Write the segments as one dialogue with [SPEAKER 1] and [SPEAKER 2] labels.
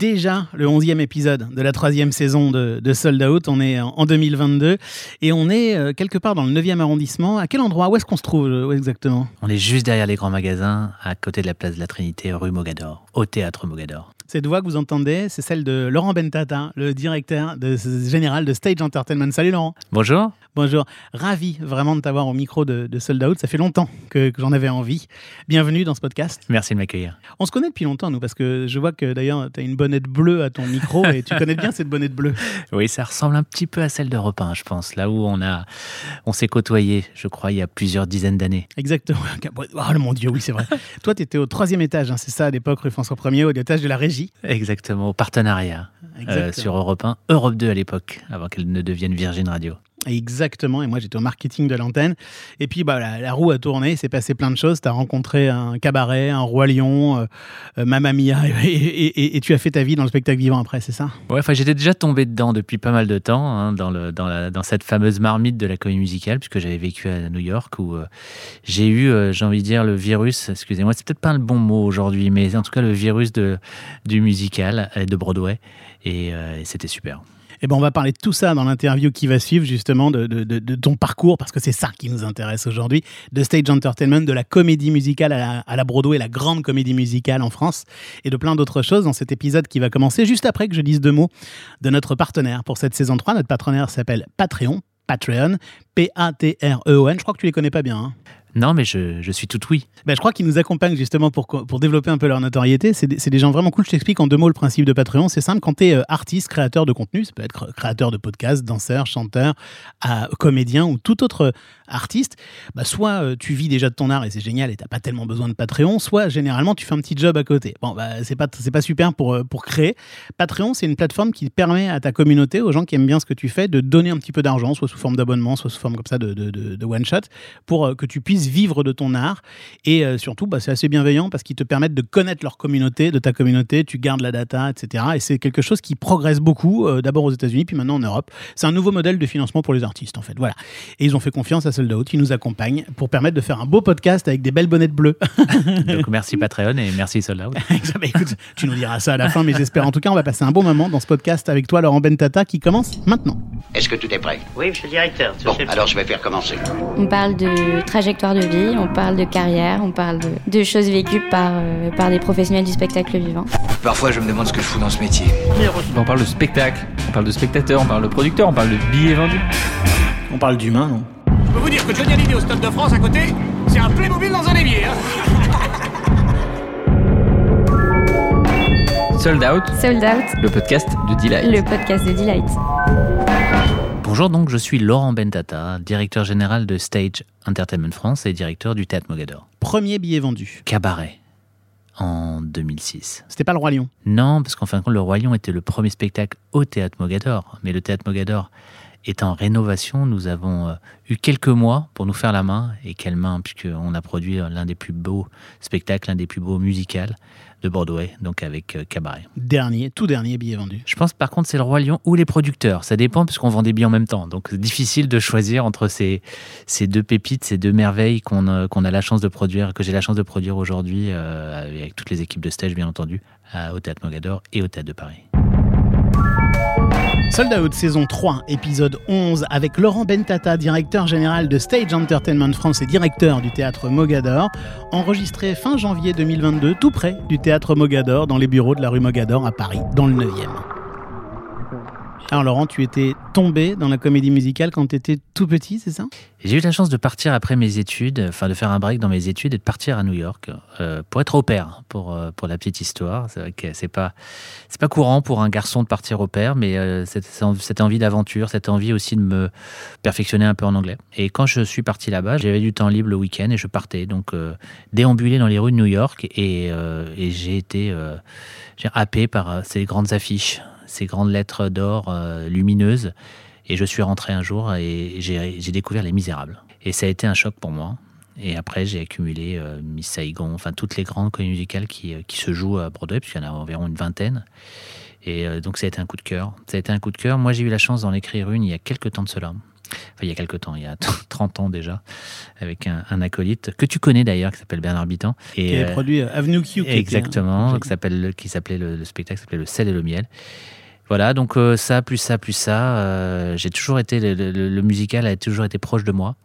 [SPEAKER 1] déjà le 11e épisode de la troisième saison de, de Sold Out. On est en 2022 et on est euh, quelque part dans le 9e arrondissement. À quel endroit? Où est-ce qu'on se trouve euh, exactement?
[SPEAKER 2] On est juste derrière les grands magasins, à côté de la place de la Trinité, rue Mogador, au théâtre Mogador.
[SPEAKER 1] Cette voix que vous entendez, c'est celle de Laurent Bentata, le directeur de, général de Stage Entertainment. Salut Laurent.
[SPEAKER 2] Bonjour.
[SPEAKER 1] Bonjour. Ravi vraiment de t'avoir au micro de, de, Sold Out. Ça fait longtemps que, que j'en avais envie. Bienvenue dans ce podcast.
[SPEAKER 2] Merci de m'accueillir.
[SPEAKER 1] On se connaît depuis longtemps, nous, parce que je vois que d'ailleurs, tu as une bonnette bleue à ton micro et tu connais bien cette bonnette bleue.
[SPEAKER 2] Oui, ça ressemble un petit peu à celle d'Europe 1, je pense. Là où on, a, on s'est côtoyé, je crois, il y a plusieurs dizaines d'années.
[SPEAKER 1] Exactement. Oh mon Dieu, oui, c'est vrai. Toi, tu étais au troisième étage, hein, c'est ça, à l'époque, rue François 1er, au étage de la régie.
[SPEAKER 2] Exactement, au partenariat euh, sur Europe 1, Europe 2 à l'époque, avant qu'elle ne devienne Virgin Radio.
[SPEAKER 1] Exactement, et moi j'étais au marketing de l'antenne. Et puis bah, la, roue a tourné, il s'est passé plein de choses. Tu as rencontré un cabaret, un roi lion, euh, euh, Mamma Mia, et, tu as fait ta vie dans le spectacle vivant après, c'est ça?
[SPEAKER 2] Ouais, enfin j'étais déjà tombé dedans depuis pas mal de temps, hein, dans, le, dans, la, dans, cette fameuse marmite de la comédie musicale, puisque j'avais vécu à New York, où euh, j'ai eu, j'ai envie de dire, le virus, excusez-moi, c'est peut-être pas le bon mot aujourd'hui, mais en tout cas le virus de, du musical, de Broadway, et c'était super.
[SPEAKER 1] Eh ben, on va parler de tout ça dans l'interview qui va suivre, justement, de, de, ton parcours, parce que c'est ça qui nous intéresse aujourd'hui, de stage entertainment, de la comédie musicale à la, à la Broadway, la grande comédie musicale en France, et de plein d'autres choses dans cet épisode qui va commencer juste après que je dise deux mots de notre partenaire pour cette saison 3. Notre partenaire s'appelle Patreon, Patreon, P-A-T-R-E-O-N. Je crois que tu les connais pas bien. Hein.
[SPEAKER 2] Non, mais je, je suis tout oui.
[SPEAKER 1] Ben, je crois qu'ils nous accompagnent justement pour, pour développer un peu leur notoriété. C'est des, des, gens vraiment cool. Je t'explique en deux mots le principe de Patreon. C'est simple, quand tu es euh, artiste, créateur de contenu, ça peut être créateur de podcast, danseur, chanteur, euh, comédien ou tout autre artiste, bah, soit euh, tu vis déjà de ton art et c'est génial et t'as pas tellement besoin de Patreon, soit généralement tu fais un petit job à côté. Bon, bah, c'est pas, pas super pour, pour créer. Patreon, c'est une plateforme qui permet à ta communauté, aux gens qui aiment bien ce que tu fais, de donner un petit peu d'argent, soit sous forme d'abonnement, soit sous forme comme ça de, de, de one shot, pour que tu puisses vivre de ton art et euh, surtout, bah, c'est assez bienveillant parce qu'ils te permettent de connaître leur communauté, de ta communauté, tu gardes la data, etc. Et c'est quelque chose qui progresse beaucoup, euh, d'abord aux États-Unis, puis maintenant en Europe. C'est un nouveau modèle de financement pour les artistes, en fait. Voilà. Et ils ont fait confiance à Sold Out, qui nous accompagne pour permettre de faire un beau podcast avec des belles bonnettes bleues.
[SPEAKER 2] Donc merci Patreon et merci Sold Out.
[SPEAKER 1] Bah, écoute, tu nous diras ça à la fin, mais j'espère. En tout cas, on va passer un bon moment dans ce podcast avec toi, Laurent Bentata, qui commence maintenant.
[SPEAKER 3] Est-ce que tout est prêt?
[SPEAKER 4] Oui, monsieur le directeur.
[SPEAKER 3] Bon, alors je vais faire commencer.
[SPEAKER 5] On parle de trajectoire de vie, on parle de carrière, on parle de, choses vécues par, euh, par des professionnels du spectacle vivant.
[SPEAKER 6] Parfois, je me demande ce que je fous dans ce métier.
[SPEAKER 7] On parle de spectacle, on parle de spectateur, on parle de producteur, on parle de billets vendus.
[SPEAKER 1] On parle d'humain, non?
[SPEAKER 8] Je peux vous dire que Johnny Hallyday au Stade de France à côté, c'est un Playmobil dans un évier. Hein
[SPEAKER 7] Sold Out.
[SPEAKER 5] Sold Out.
[SPEAKER 7] Le podcast de Delight.
[SPEAKER 5] Le podcast de Delight.
[SPEAKER 2] Bonjour, donc je suis Laurent Bentata, directeur général de Stage Entertainment France et directeur du Théâtre Mogador.
[SPEAKER 1] Premier billet vendu
[SPEAKER 2] Cabaret en 2006.
[SPEAKER 1] C'était pas le Roi Lion?
[SPEAKER 2] Non, parce qu'en fin de compte, le Roi Lion était le premier spectacle au Théâtre Mogador. Mais le Théâtre Mogador est en rénovation. Nous avons euh, eu quelques mois pour nous faire la main. Et quelle main, puisqu'on a produit l'un des plus beaux spectacles, l'un des plus beaux musicals de Broadway, donc avec euh, Cabaret.
[SPEAKER 1] Dernier, tout dernier billet vendu.
[SPEAKER 2] Je pense par contre c'est le Roi Lion ou les producteurs. Ça dépend puisqu'on vend des billets en même temps. Donc c'est difficile de choisir entre ces, ces deux pépites, ces deux merveilles qu'on euh, qu'on a la chance de produire, que j'ai la chance de produire aujourd'hui euh, avec toutes les équipes de stage bien entendu, au Théâtre Mogador et au Théâtre de Paris.
[SPEAKER 1] Sold Out saison 3, épisode 11, avec Laurent Bentata, directeur général de Stage Entertainment France et directeur du théâtre Mogador, enregistré fin janvier 2022, tout près du théâtre Mogador, dans les bureaux de la rue Mogador à Paris, dans le 9e. Alors Laurent, tu étais tombé dans la comédie musicale quand tu étais tout petit, c'est ça?
[SPEAKER 2] J'ai eu la chance de partir après mes études, enfin de faire un break dans mes études et de partir à New York euh, pour être au père, pour, euh, pour la petite histoire. C'est vrai que c'est pas, c'est pas courant pour un garçon de partir au père, mais euh, cette, envie d'aventure, cette envie aussi de me perfectionner un peu en anglais. Et quand je suis parti là-bas, j'avais du temps libre le week-end et je partais donc déambuler dans les rues de New York et, et j'ai été happé par ces grandes affiches ces grandes lettres d'or euh, lumineuses. Et je suis rentré un jour et j'ai découvert Les Misérables. Et ça a été un choc pour moi. Et après, j'ai accumulé euh, Miss Saigon, enfin toutes les grandes comédies musicales qui, euh, qui se jouent à Broadway, puisqu'il y en a environ une vingtaine. Et donc, ça a été un coup de cœur. Ça a été un coup de cœur. Moi, j'ai eu la chance d'en écrire une il y a quelques temps de cela, enfin il y a quelques temps, il y a 30 ans déjà, avec un, un acolyte que tu connais d'ailleurs, qui s'appelle Bernard Bitan.
[SPEAKER 1] Qui avait
[SPEAKER 2] euh,
[SPEAKER 1] produit Avenue Q.
[SPEAKER 2] Exactement,
[SPEAKER 1] hein,
[SPEAKER 2] qui s'appelle qui s'appelait le, le spectacle s'appelait le sel et le miel. Voilà, donc euh, ça plus ça plus ça, euh, j'ai toujours été le, le- le musical a toujours été proche de moi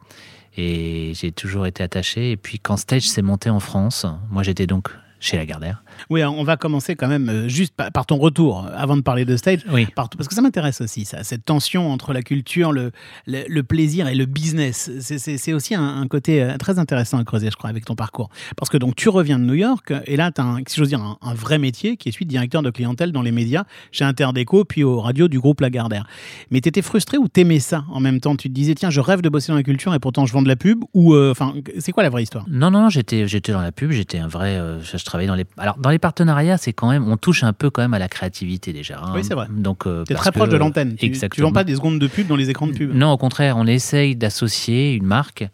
[SPEAKER 2] et j'ai toujours été attaché. Et puis quand Stage s'est monté en France, moi j'étais donc chez Lagardère.
[SPEAKER 1] Oui, on va commencer quand même euh, juste par, ton retour, euh, avant de parler de stage.
[SPEAKER 2] Oui.
[SPEAKER 1] Par- parce que ça m'intéresse aussi, ça, cette tension entre la culture, le, le, le plaisir et le business. C'est- aussi un, un côté euh, très intéressant à creuser, je crois, avec ton parcours. Parce que donc tu reviens de New York, et là, tu as, un, si j'ose dire, un, un vrai métier qui est celui de directeur de clientèle dans les médias, chez Interdeco, puis aux radios du groupe Lagardère. Mais tu étais frustré ou t'aimais ça en même temps? Tu te disais, tiens, je rêve de bosser dans la culture et pourtant je vends de la pub Ou, euh, enfin, c'est quoi la vraie histoire?
[SPEAKER 2] Non, non, non, j'étais, j'étais dans la pub, j'étais un vrai. euh, je, travaillais dans les. Alors, dans les partenariats, c'est quand même. On touche un peu quand même à la créativité déjà. hein.
[SPEAKER 1] Oui, c'est vrai.
[SPEAKER 2] Donc, euh, parce
[SPEAKER 1] très proche
[SPEAKER 2] que-
[SPEAKER 1] de l'antenne. Tu, tu
[SPEAKER 2] Exactement.
[SPEAKER 1] vends pas des secondes de pub dans les écrans de pub.
[SPEAKER 2] Non, au contraire, on essaye d'associer une marque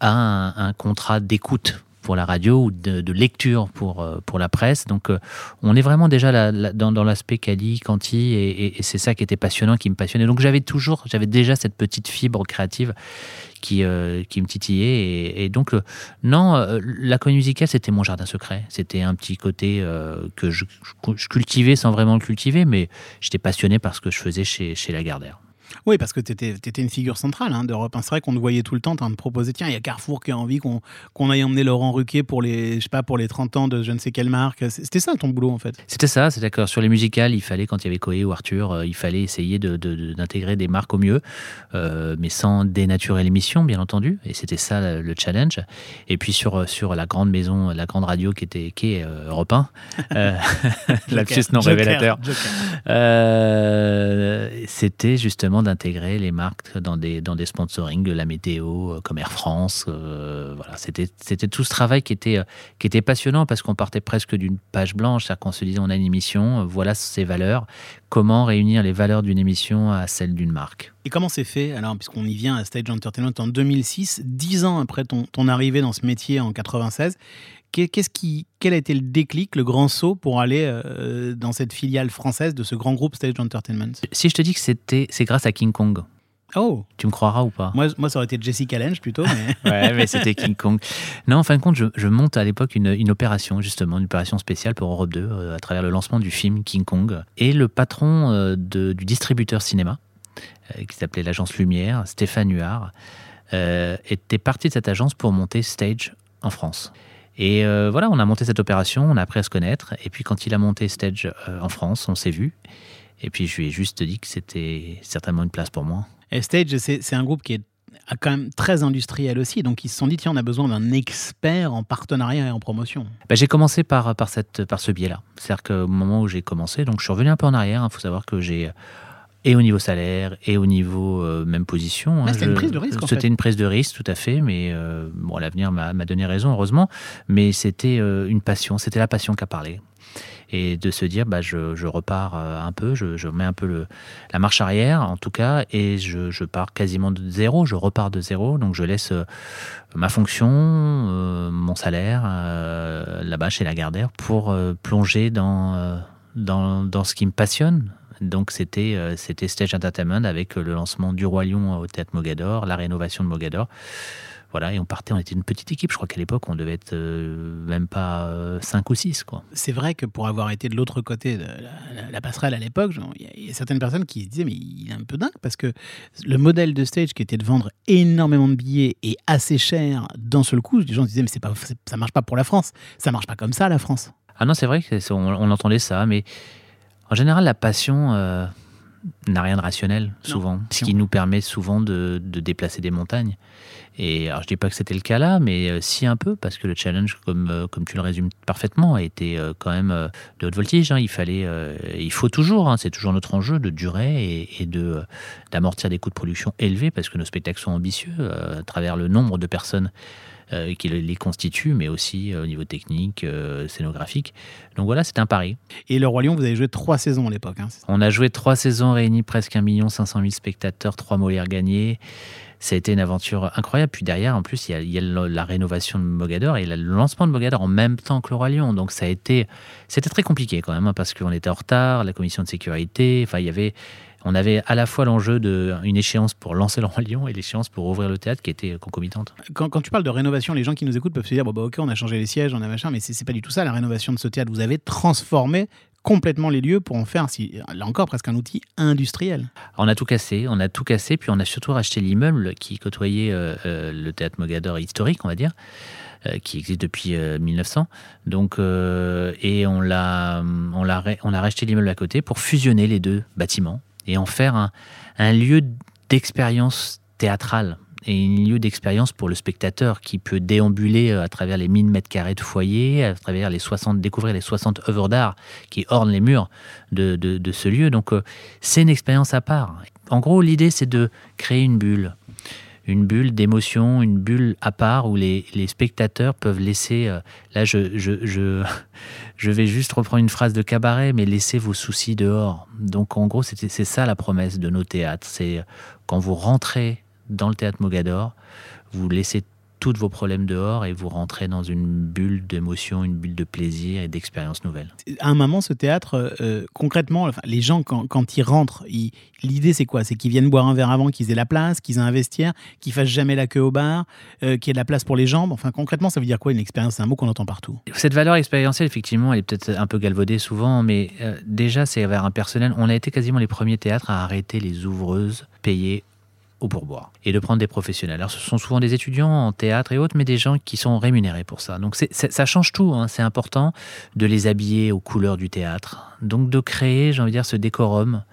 [SPEAKER 2] à un, un contrat d'écoute pour la radio ou de, de lecture pour, euh, pour la presse. Donc, euh, on est vraiment déjà dans, dans l'aspect Cali, Canty, et, et- et c'est ça qui était passionnant, qui me passionnait. Donc, j'avais toujours, j'avais déjà cette petite fibre créative qui, euh, qui me titillait. Et, donc, euh, non, euh, la comédie musicale, c'était mon jardin secret. C'était un petit côté que je cultivais sans vraiment le cultiver, mais j'étais passionné par ce que je faisais chez, chez Lagardère.
[SPEAKER 1] Oui, parce que tu étais, une figure centrale hein, d'Europe 1. C'est vrai qu'on te voyait tout le temps train de proposer tiens, il y a Carrefour qui a envie qu'on aille emmener Laurent Ruquier pour les, je sais pas, pour les 30 ans de je ne sais quelle marque. C'était ça ton boulot en fait.
[SPEAKER 2] C'était ça, c'est d'accord. Sur les musicales, il fallait, quand il y avait Coé ou Arthur, euh, il fallait essayer de- de- de- d'intégrer des marques au mieux, euh, mais sans dénaturer l'émission, bien entendu. Et c'était ça le, le challenge. Et puis sur, euh, sur la grande maison, la grande radio qui, était, qui est euh, Europe 1, euh, lapsus non
[SPEAKER 1] Joker,
[SPEAKER 2] révélateur, c'était justement d'intégrer les marques dans des, dans des sponsorings la météo, euh, comme Air France. euh, voilà, c'était, c'était tout ce travail qui était, euh, qui était passionnant parce qu'on partait presque d'une page blanche, c'est-à-dire qu'on se disait on a une émission, voilà ses valeurs, comment réunir les valeurs d'une émission à celles d'une marque?
[SPEAKER 1] Et comment c'est fait alors, puisqu'on y vient à Stage Entertainment en 2006, dix ans après ton, ton arrivée dans ce métier en 96 qu'est- Qu'est-ce qui, quel a été le déclic, le grand saut pour aller euh, dans cette filiale française de ce grand groupe Stage Entertainment?
[SPEAKER 2] Si je te dis que c'était, c'est grâce à King Kong,
[SPEAKER 1] Oh,
[SPEAKER 2] tu me croiras ou pas?
[SPEAKER 1] Moi, moi ça aurait été Jessica Lange plutôt, mais
[SPEAKER 2] Ouais, mais c'était King Kong. Non, en fin de compte, je, je monte à l'époque une, une opération, justement, une opération spéciale pour Europe 2, euh, à travers le lancement du film King Kong. Et le patron euh, de- du distributeur cinéma, qui s'appelait l'agence Lumière, Stéphane Huard, était parti de cette agence pour monter Stage en France. Et euh, voilà, on a monté cette opération, on a appris à se connaître. Et puis quand il a monté Stage euh, en France, on s'est vu. Et puis je lui ai juste dit que c'était certainement une place pour moi.
[SPEAKER 1] Et Stage, c'est un groupe qui est quand même très industriel aussi. Donc ils se sont dit, tiens, on a besoin d'un expert en partenariat et en promotion.
[SPEAKER 2] Bah, j'ai commencé par, par, cette, par ce biais-là. C'est-à-dire qu'au moment où j'ai commencé, donc je suis revenu un peu en arrière. Il faut savoir que j'ai, et au niveau salaire, et au niveau euh, même position. Hein,
[SPEAKER 1] c'était une prise de risque, en fait.
[SPEAKER 2] une prise de risque, tout à fait. Mais euh, bon, l'avenir m'a donné raison, heureusement. Mais c'était euh, une passion. C'était la passion qui a parlé. Et de se dire, bah, je, je repars un peu, je, je mets un peu le, la marche arrière, en tout cas, et je, je pars quasiment de zéro, je repars de zéro, donc je laisse ma fonction, mon salaire là-bas chez Lagardère pour plonger dans, dans, dans ce qui me passionne. Donc c'était euh, c'était Stage Entertainment avec euh, le lancement du Roi Lion au Théâtre Mogador, la rénovation de Mogador. Voilà, et on partait, on était une petite équipe. Je crois qu'à l'époque, on devait être euh, même pas 5 ou 6. Quoi.
[SPEAKER 1] C'est vrai que pour avoir été de l'autre côté de la, la- la passerelle à l'époque, il y, a- il y a certaines personnes qui se disaient, mais il est un peu dingue parce que le modèle de Stage qui était de vendre énormément de billets et assez cher d'un seul coup, les gens se disaient, mais pas, ça marche pas pour la France. Ça marche pas comme ça, la France.
[SPEAKER 2] Ah non, c'est vrai qu'on on entendait ça, mais en général, la passion euh, n'a rien de rationnel, souvent. Ce qui nous permet souvent de, de déplacer des montagnes. Et alors, je dis pas que c'était le cas là, mais euh, si un peu, parce que le challenge, comme, euh, comme tu le résumes parfaitement, a été quand même de haute voltige. hein. Il fallait, il faut toujours, hein, c'est toujours notre enjeu de durer et, et de d'amortir des coûts de production élevés, parce que nos spectacles sont ambitieux à travers le nombre de personnes euh, qui les constituent, mais aussi euh, au niveau technique, euh, scénographique. Donc voilà, c'est un pari.
[SPEAKER 1] Et Le Roi Lion, vous avez joué trois saisons à l'époque. hein,
[SPEAKER 2] On a joué trois saisons, réuni presque 1 500 000 spectateurs, trois Molières gagnés. Ça a été une aventure incroyable. Puis derrière, en plus, il y a, il y a le- la rénovation de Mogador et le lancement de Mogador en même temps que le Roi Lion. Donc ça a été, c'était très compliqué quand même, hein, parce qu'on était en retard, la commission de sécurité. Enfin, il y avait, on avait à la fois l'enjeu d'une échéance pour lancer le Roi Lion et l'échéance pour ouvrir le théâtre qui était concomitante.
[SPEAKER 1] Quand, quand tu parles de rénovation, les gens qui nous écoutent peuvent se dire bon, bah, ok, on a changé les sièges, on a machin, mais c'est pas du tout ça la rénovation de ce théâtre. Vous avez transformé complètement les lieux pour en faire, là encore, presque un outil industriel.
[SPEAKER 2] On a tout cassé, on a tout cassé, puis on a surtout racheté l'immeuble qui côtoyait euh, euh, le théâtre Mogador historique, on va dire, euh, qui existe depuis euh, 1900. Donc, et on l'a, on l'a, on a racheté l'immeuble à côté pour fusionner les deux bâtiments et en faire un, lieu d'expérience théâtrale et un lieu d'expérience pour le spectateur qui peut déambuler euh, à travers les 1000 mètres carrés de foyer, à travers les 60, découvrir les 60 œuvres d'art qui ornent les murs de ce lieu. Donc, euh, c'est une expérience à part. En gros, l'idée, c'est de créer une bulle. Une bulle d'émotion, une bulle à part où les, spectateurs peuvent laisser. euh, là, je, je, je, je vais juste reprendre une phrase de cabaret, mais laissez vos soucis dehors. Donc, en gros, c'est ça la promesse de nos théâtres. C'est euh, quand vous rentrez dans le théâtre Mogador, vous laissez tous vos problèmes dehors et vous rentrez dans une bulle d'émotion, une bulle de plaisir et d'expériences nouvelles.
[SPEAKER 1] À un moment, ce théâtre, euh, concrètement, enfin, les gens, quand, quand ils rentrent, l'idée c'est quoi? C'est qu'ils viennent boire un verre avant, qu'ils aient la place, qu'ils aient un vestiaire, qu'ils fassent jamais la queue au bar, euh, qu'il y ait de la place pour les jambes. Enfin, concrètement, ça veut dire quoi une expérience? C'est un mot qu'on entend partout.
[SPEAKER 2] Cette valeur expérientielle, effectivement, elle est peut-être un peu galvaudée souvent, mais euh, déjà, c'est vers un personnel. On a été quasiment les premiers théâtres à arrêter les ouvreuses payées au pourboire et de prendre des professionnels. Alors, ce sont souvent des étudiants en théâtre et autres, mais des gens qui sont rémunérés pour ça. Donc, ça change tout. hein. C'est important de les habiller aux couleurs du théâtre. Donc, de créer, j'ai envie de dire, ce décorum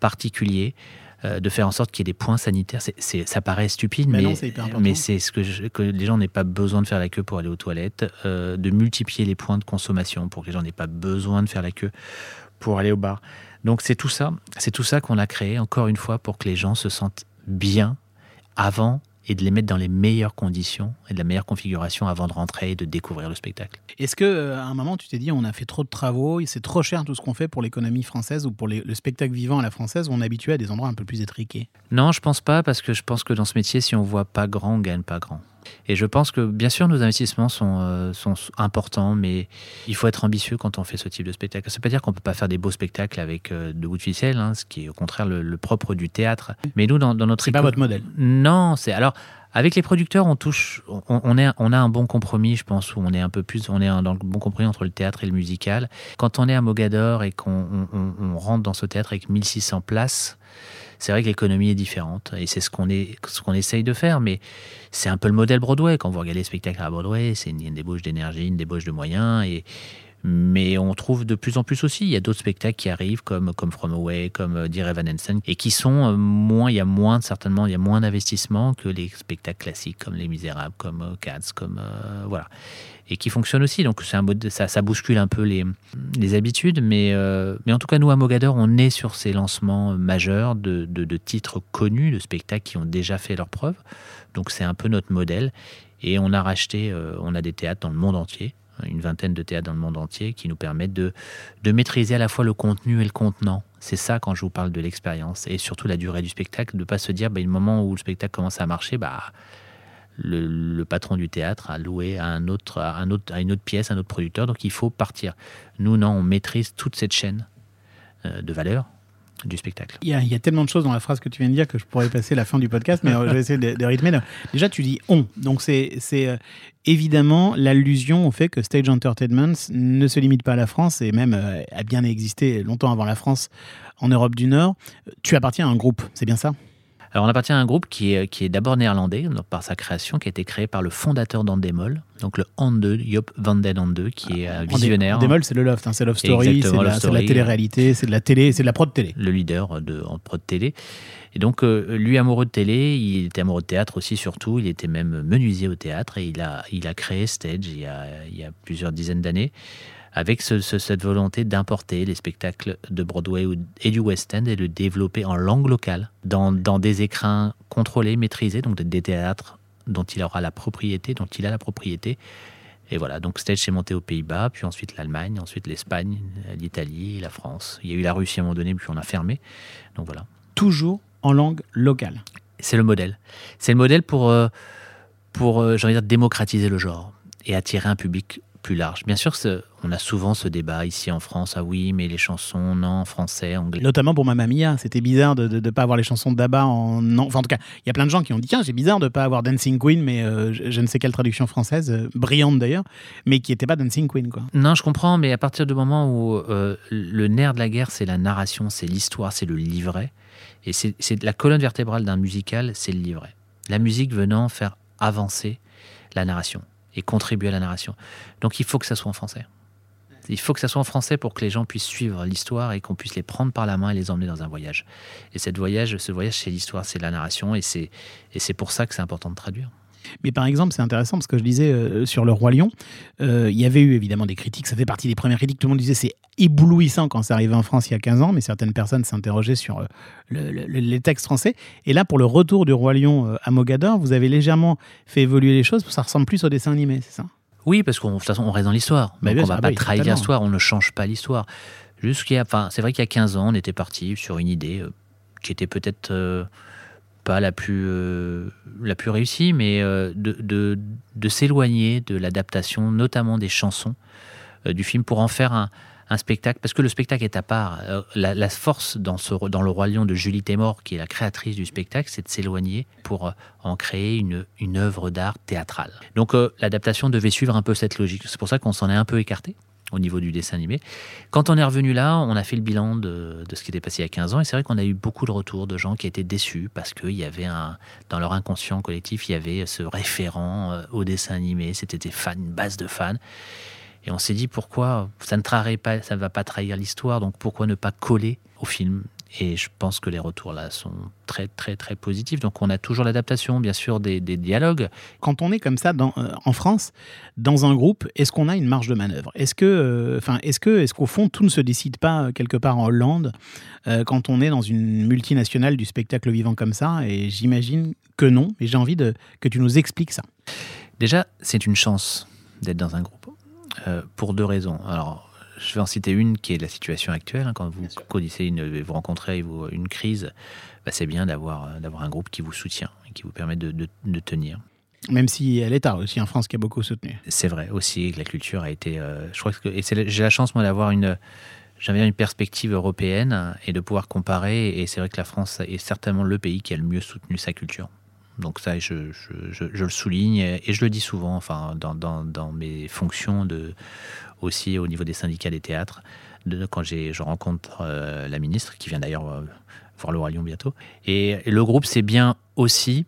[SPEAKER 2] particulier. euh, de faire en sorte qu'il y ait des points sanitaires, ça paraît stupide,
[SPEAKER 1] Mais c'est
[SPEAKER 2] mais ce que, je- que les gens n'aient pas besoin de faire la queue pour aller aux toilettes, euh, de multiplier les points de consommation pour que les gens n'aient pas besoin de faire la queue pour aller au bar. Donc c'est tout ça, c'est tout ça qu'on a créé encore une fois pour que les gens se sentent bien avant et de les mettre dans les meilleures conditions et de la meilleure configuration avant de rentrer et de découvrir le spectacle.
[SPEAKER 1] Est-ce que euh, à un moment, tu t'es dit, on a fait trop de travaux, et c'est trop cher tout ce qu'on fait pour l'économie française ou pour les- le spectacle vivant à la française, où on est habitué à des endroits un peu plus étriqués?
[SPEAKER 2] Non, je pense pas parce que je pense que dans ce métier, si on voit pas grand, on gagne pas grand. Et je pense que bien sûr nos investissements sont, euh, sont importants, mais il faut être ambitieux quand on fait ce type de spectacle. Ça veut pas dire qu'on peut pas faire des beaux spectacles avec euh, de bouts de ficelle, hein, ce qui est au contraire le, le propre du théâtre. Mais nous, dans, dans notre
[SPEAKER 1] C'est pas votre modèle.
[SPEAKER 2] Non, c'est alors avec les producteurs, on touche, on, on est, on a un bon compromis, je pense, où on est un peu plus, on est dans le bon compromis entre le théâtre et le musical. Quand on est à Mogador et qu'on on- on- on rentre dans ce théâtre avec 1600 places, c'est vrai que l'économie est différente et c'est ce qu'on ce qu'on essaye de faire. Mais c'est un peu le modèle Broadway. Quand vous regardez les spectacles à Broadway, c'est une, une débauche d'énergie, une débauche de moyens et mais on trouve de plus en plus aussi, il y a d'autres spectacles qui arrivent comme, comme From Away, comme euh, Dear Evan Hansen, et qui sont euh, moins, il y a moins, certainement, il y a moins d'investissement que les spectacles classiques comme Les Misérables, comme euh, Cats, comme, voilà. Et qui fonctionnent aussi. Donc c'est un mode, ça, bouscule un peu les, habitudes, mais, euh, mais en tout cas, nous à Mogador, on est sur ces lancements majeurs de, de, de titres connus, de spectacles qui ont déjà fait leurs preuves. Donc c'est un peu notre modèle. Et on a racheté, euh, on a des théâtres dans le monde entier une vingtaine de théâtres dans le monde entier qui nous permettent de, de maîtriser à la fois le contenu et le contenant. C'est ça quand je vous parle de l'expérience et surtout la durée du spectacle, de ne pas se dire, bah, le moment où le spectacle commence à marcher, bah, le, patron du théâtre a loué à, un autre, à, à une autre pièce, un autre producteur, donc il faut partir. Nous, non, on maîtrise toute cette chaîne euh, de valeur du spectacle.
[SPEAKER 1] Il y, a, tellement de choses dans la phrase que tu viens de dire que je pourrais passer la fin du podcast, mais je vais essayer de, rythmer. Déjà, tu dis on. Donc, c'est euh, évidemment l'allusion au fait que Stage Entertainment ne se limite pas à la France et même euh, a bien existé longtemps avant la France en Europe du Nord. Tu appartiens à un groupe, c'est bien ça?
[SPEAKER 2] Alors on appartient à un groupe qui est, qui est d'abord néerlandais donc par sa création, qui a été créé par le fondateur d'Andemol, donc le Ande, Job van den Ande, qui est euh, visionnaire.
[SPEAKER 1] Andemol, c'est le loft, hein, c'est Love Story, c'est la, la télé-réalité, c'est de la télé, c'est de la prod télé.
[SPEAKER 2] Le leader de en prod télé. Et donc euh, lui amoureux de télé, il était amoureux de théâtre aussi surtout, il était même menuisier au théâtre et il a, il a créé Stage il y a, il y a plusieurs dizaines d'années avec ce, ce, cette volonté d'importer les spectacles de Broadway et du West End et de développer en langue locale, dans, dans des écrins contrôlés, maîtrisés, donc des théâtres dont il aura la propriété, dont il a la propriété. Et voilà, donc Stage s'est monté aux Pays-Bas, puis ensuite l'Allemagne, ensuite l'Espagne, l'Italie, la France. Il y a eu la Russie à un moment donné, puis on a fermé. Donc voilà.
[SPEAKER 1] Toujours en langue locale.
[SPEAKER 2] C'est le modèle. C'est le modèle pour, euh, pour euh, j'ai envie de dire, démocratiser le genre et attirer un public plus large. Bien sûr, on a souvent ce débat ici en France. Ah oui, mais les chansons, non, français, anglais.
[SPEAKER 1] Notamment pour Mamma Mia, c'était bizarre de ne pas avoir les chansons d'Abba en. Enfin, en tout cas, il y a plein de gens qui ont dit tiens, c'est bizarre de ne pas avoir Dancing Queen, mais euh, je, je ne sais quelle traduction française, euh, brillante d'ailleurs, mais qui n'était pas Dancing Queen. Quoi.
[SPEAKER 2] Non, je comprends, mais à partir du moment où euh, le nerf de la guerre, c'est la narration, c'est l'histoire, c'est le livret, et c'est la colonne vertébrale d'un musical, c'est le livret. La musique venant faire avancer la narration et contribuer à la narration. Donc il faut que ça soit en français. Il faut que ça soit en français pour que les gens puissent suivre l'histoire et qu'on puisse les prendre par la main et les emmener dans un voyage. Et cette voyage, ce voyage, c'est l'histoire, c'est la narration, et c'est et c'est pour ça que c'est important de traduire.
[SPEAKER 1] Mais par exemple, c'est intéressant parce que je disais euh, sur Le Roi Lion, euh, il y avait eu évidemment des critiques, ça fait partie des premières critiques, tout le monde disait c'est éblouissant quand c'est arrivé en France il y a 15 ans, mais certaines personnes s'interrogeaient sur euh, le- le- le- les textes français. Et là, pour le retour du Roi Lion à Mogador, vous avez légèrement fait évoluer les choses pour ça ressemble plus au dessin animé, c'est ça?
[SPEAKER 2] Oui, parce qu'on de toute façon, on reste dans l'histoire. Donc
[SPEAKER 1] bien
[SPEAKER 2] on
[SPEAKER 1] sûr,
[SPEAKER 2] va
[SPEAKER 1] ah
[SPEAKER 2] pas
[SPEAKER 1] bah oui,
[SPEAKER 2] trahir l'histoire, on ne change pas l'histoire. Jusqu'à, enfin, c'est vrai qu'il y a 15 ans, on était parti sur une idée euh, qui était peut-être euh, pas la plus, euh, la plus réussie, mais de, de, de s'éloigner de l'adaptation, notamment des chansons du film, pour en faire un, un spectacle, parce que le spectacle est à part. Euh, la, force dans, Le Roi Lion de Julie Taymor, qui est la créatrice du spectacle, c'est de s'éloigner pour euh, en créer une, œuvre d'art théâtrale. Donc euh, l'adaptation devait suivre un peu cette logique. C'est pour ça qu'on s'en est un peu écarté au niveau du dessin animé. Quand on est revenu là, on a fait le bilan de, de ce qui était passé il y a 15 ans, et c'est vrai qu'on a eu beaucoup de retours de gens qui étaient déçus parce qu'il y avait un, dans leur inconscient collectif, il y avait ce référent au dessin animé, c'était une base de fans. Et on s'est dit pourquoi ça ne trahirait pas, ça ne va pas trahir l'histoire, donc pourquoi ne pas coller au film? Et je pense que les retours là sont très très très positifs. Donc on a toujours l'adaptation, bien sûr, des, des dialogues.
[SPEAKER 1] Quand on est comme ça dans, euh, en France, dans un groupe, est-ce qu'on a une marge de manœuvre? Est-ce que, euh, enfin, est-ce que, est-ce qu'au fond, tout ne se décide pas euh, quelque part en Hollande euh, quand on est dans une multinationale du spectacle vivant comme ça? Et j'imagine que non, mais j'ai envie de, que tu nous expliques ça.
[SPEAKER 2] Déjà, c'est une chance d'être dans un groupe euh, pour deux raisons. Alors, je vais en citer une qui est la situation actuelle. hein. quand vous connaissez une, vous rencontrez vous, une crise, bah, c'est bien d'avoir euh, d'avoir un groupe qui vous soutient et qui vous permet de, de- de tenir.
[SPEAKER 1] Même si elle est aussi en France qui a beaucoup soutenu.
[SPEAKER 2] C'est vrai aussi que la culture a été. euh, je crois que et j'ai la chance moi d'avoir une j'avais une perspective européenne et de pouvoir comparer. Et c'est vrai que la France est certainement le pays qui a le mieux soutenu sa culture. Donc ça, je, le souligne et je le dis souvent, enfin dans, mes fonctions aussi au niveau des syndicats des théâtres, de, quand je rencontre euh, la ministre qui vient d'ailleurs euh, voir Roi Lion bientôt. Et, le groupe c'est bien aussi